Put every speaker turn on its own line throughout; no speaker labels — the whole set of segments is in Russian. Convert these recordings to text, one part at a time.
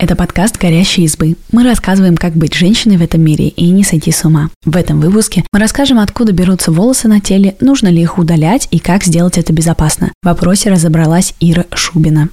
Это подкаст «Горящие избы». Мы рассказываем, как быть женщиной в этом мире и не сойти с ума. В этом выпуске мы расскажем, откуда берутся волосы на теле, нужно ли их удалять и как сделать это безопасно. В вопросе разобралась Ира Шубина.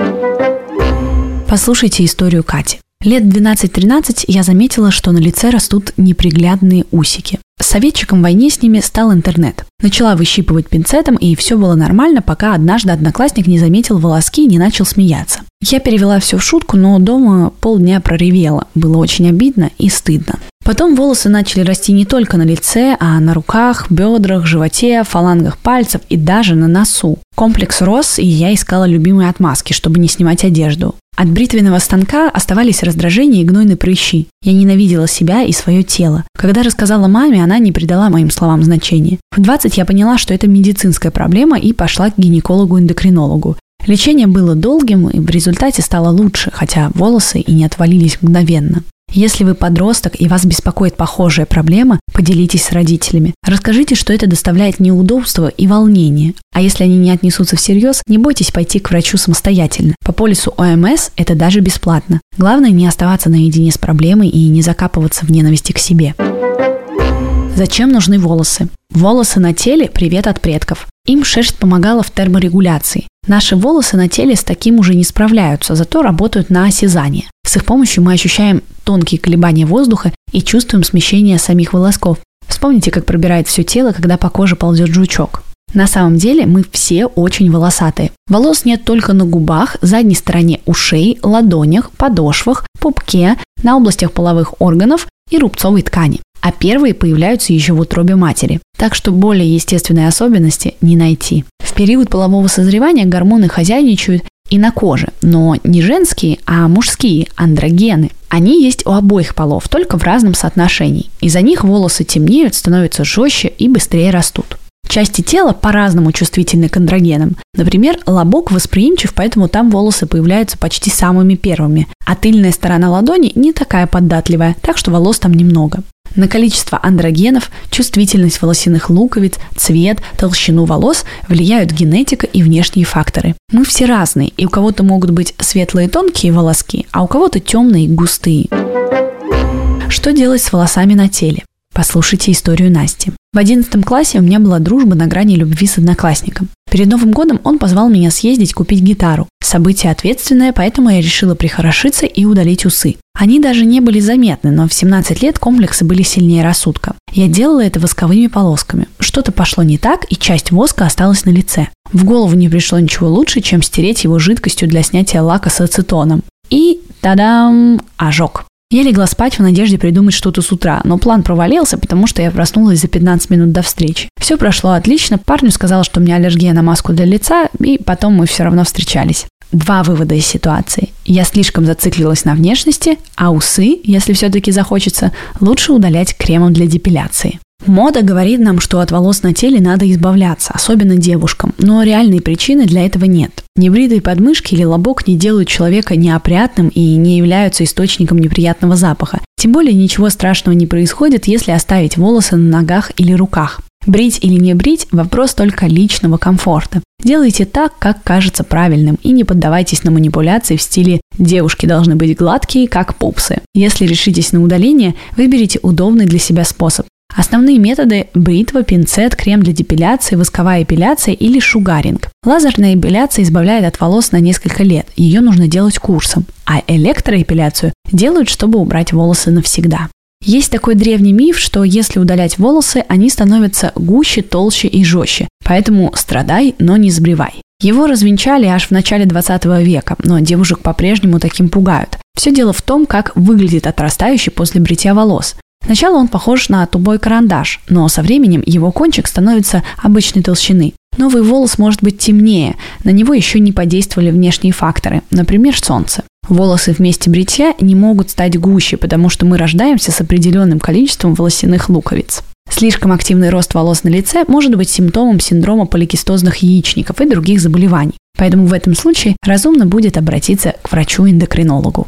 Послушайте историю Кати. Лет 12-13 я заметила, что на лице растут неприглядные усики. Советчиком войне с ними стал интернет. Начала выщипывать пинцетом, и все было нормально, пока однажды одноклассник не заметил волоски и не начал смеяться. Я перевела все в шутку, но дома полдня проревела. Было очень обидно и стыдно. Потом волосы начали расти не только на лице, а на руках, бедрах, животе, фалангах пальцев и даже на носу. Комплекс рос, и я искала любимые отмазки, чтобы не снимать одежду. От бритвенного станка оставались раздражения и гнойные прыщи. Я ненавидела себя и свое тело. Когда рассказала маме, она не придала моим словам значения. В 20 я поняла, что это медицинская проблема и пошла к гинекологу-эндокринологу. Лечение было долгим и в результате стало лучше, хотя волосы и не отвалились мгновенно. Если вы подросток и вас беспокоит похожая проблема, поделитесь с родителями. Расскажите, что это доставляет неудобства и волнение. А если они не отнесутся всерьез, не бойтесь пойти к врачу самостоятельно. По полису ОМС это даже бесплатно. Главное не оставаться наедине с проблемой и не закапываться в ненависти к себе. Зачем нужны волосы? Волосы на теле – привет от предков. Им шерсть помогала в терморегуляции. Наши волосы на теле с таким уже не справляются, зато работают на осязание. С их помощью мы ощущаем тонкие колебания воздуха и чувствуем смещение самих волосков. Вспомните, как пробирает все тело, когда по коже ползет жучок. На самом деле мы все очень волосатые. Волос нет только на губах, задней стороне ушей, ладонях, подошвах, пупке, на областях половых органов и рубцовой ткани. А первые появляются еще в утробе матери. Так что более естественной особенности не найти. В период полового созревания гормоны хозяйничают и на коже, но не женские, а мужские, андрогены. Они есть у обоих полов, только в разном соотношении. Из-за них волосы темнеют, становятся жестче и быстрее растут. Части тела по-разному чувствительны к андрогенам. Например, лобок восприимчив, поэтому там волосы появляются почти самыми первыми, а тыльная сторона ладони не такая податливая, так что волос там немного. На количество андрогенов, чувствительность волосяных луковиц, цвет, толщину волос влияют генетика и внешние факторы. Мы все разные, и у кого-то могут быть светлые тонкие волоски, а у кого-то темные густые. Что делать с волосами на теле? Послушайте историю Насти. В одиннадцатом классе у меня была дружба на грани любви с одноклассником. Перед Новым годом он позвал меня съездить купить гитару. Событие ответственное, поэтому я решила прихорошиться и удалить усы. Они даже не были заметны, но в 17 лет комплексы были сильнее рассудка. Я делала это восковыми полосками. Что-то пошло не так, и часть воска осталась на лице. В голову не пришло ничего лучше, чем стереть его жидкостью для снятия лака с ацетоном. И, тадам, ожог. Я легла спать в надежде придумать что-то с утра, но план провалился, потому что я проснулась за 15 минут до встречи. Все прошло отлично, парню сказал, что у меня аллергия на маску для лица, и потом мы все равно встречались. Два вывода из ситуации. Я слишком зациклилась на внешности, а усы, если все-таки захочется, лучше удалять кремом для депиляции. Мода говорит нам, что от волос на теле надо избавляться, особенно девушкам, но реальной причины для этого нет. Небритые подмышки или лобок не делают человека неопрятным и не являются источником неприятного запаха. Тем более ничего страшного не происходит, если оставить волосы на ногах или руках. Брить или не брить – вопрос только личного комфорта. Делайте так, как кажется правильным, и не поддавайтесь на манипуляции в стиле «девушки должны быть гладкие, как пупсы». Если решитесь на удаление, выберите удобный для себя способ. Основные методы – бритва, пинцет, крем для депиляции, восковая эпиляция или шугаринг. Лазерная эпиляция избавляет от волос на несколько лет, ее нужно делать курсом, а электроэпиляцию делают, чтобы убрать волосы навсегда. Есть такой древний миф, что если удалять волосы, они становятся гуще, толще и жестче. Поэтому страдай, но не сбривай. Его развенчали аж в начале 20 века, но девушек по-прежнему таким пугают. Все дело в том, как выглядит отрастающий после бритья волос. Сначала он похож на тубой карандаш, но со временем его кончик становится обычной толщины. Новый волос может быть темнее, на него еще не подействовали внешние факторы, например, солнце. Волосы вместе бритья не могут стать гуще, потому что мы рождаемся с определенным количеством волосяных луковиц. Слишком активный рост волос на лице может быть симптомом синдрома поликистозных яичников и других заболеваний. Поэтому в этом случае разумно будет обратиться к врачу-эндокринологу.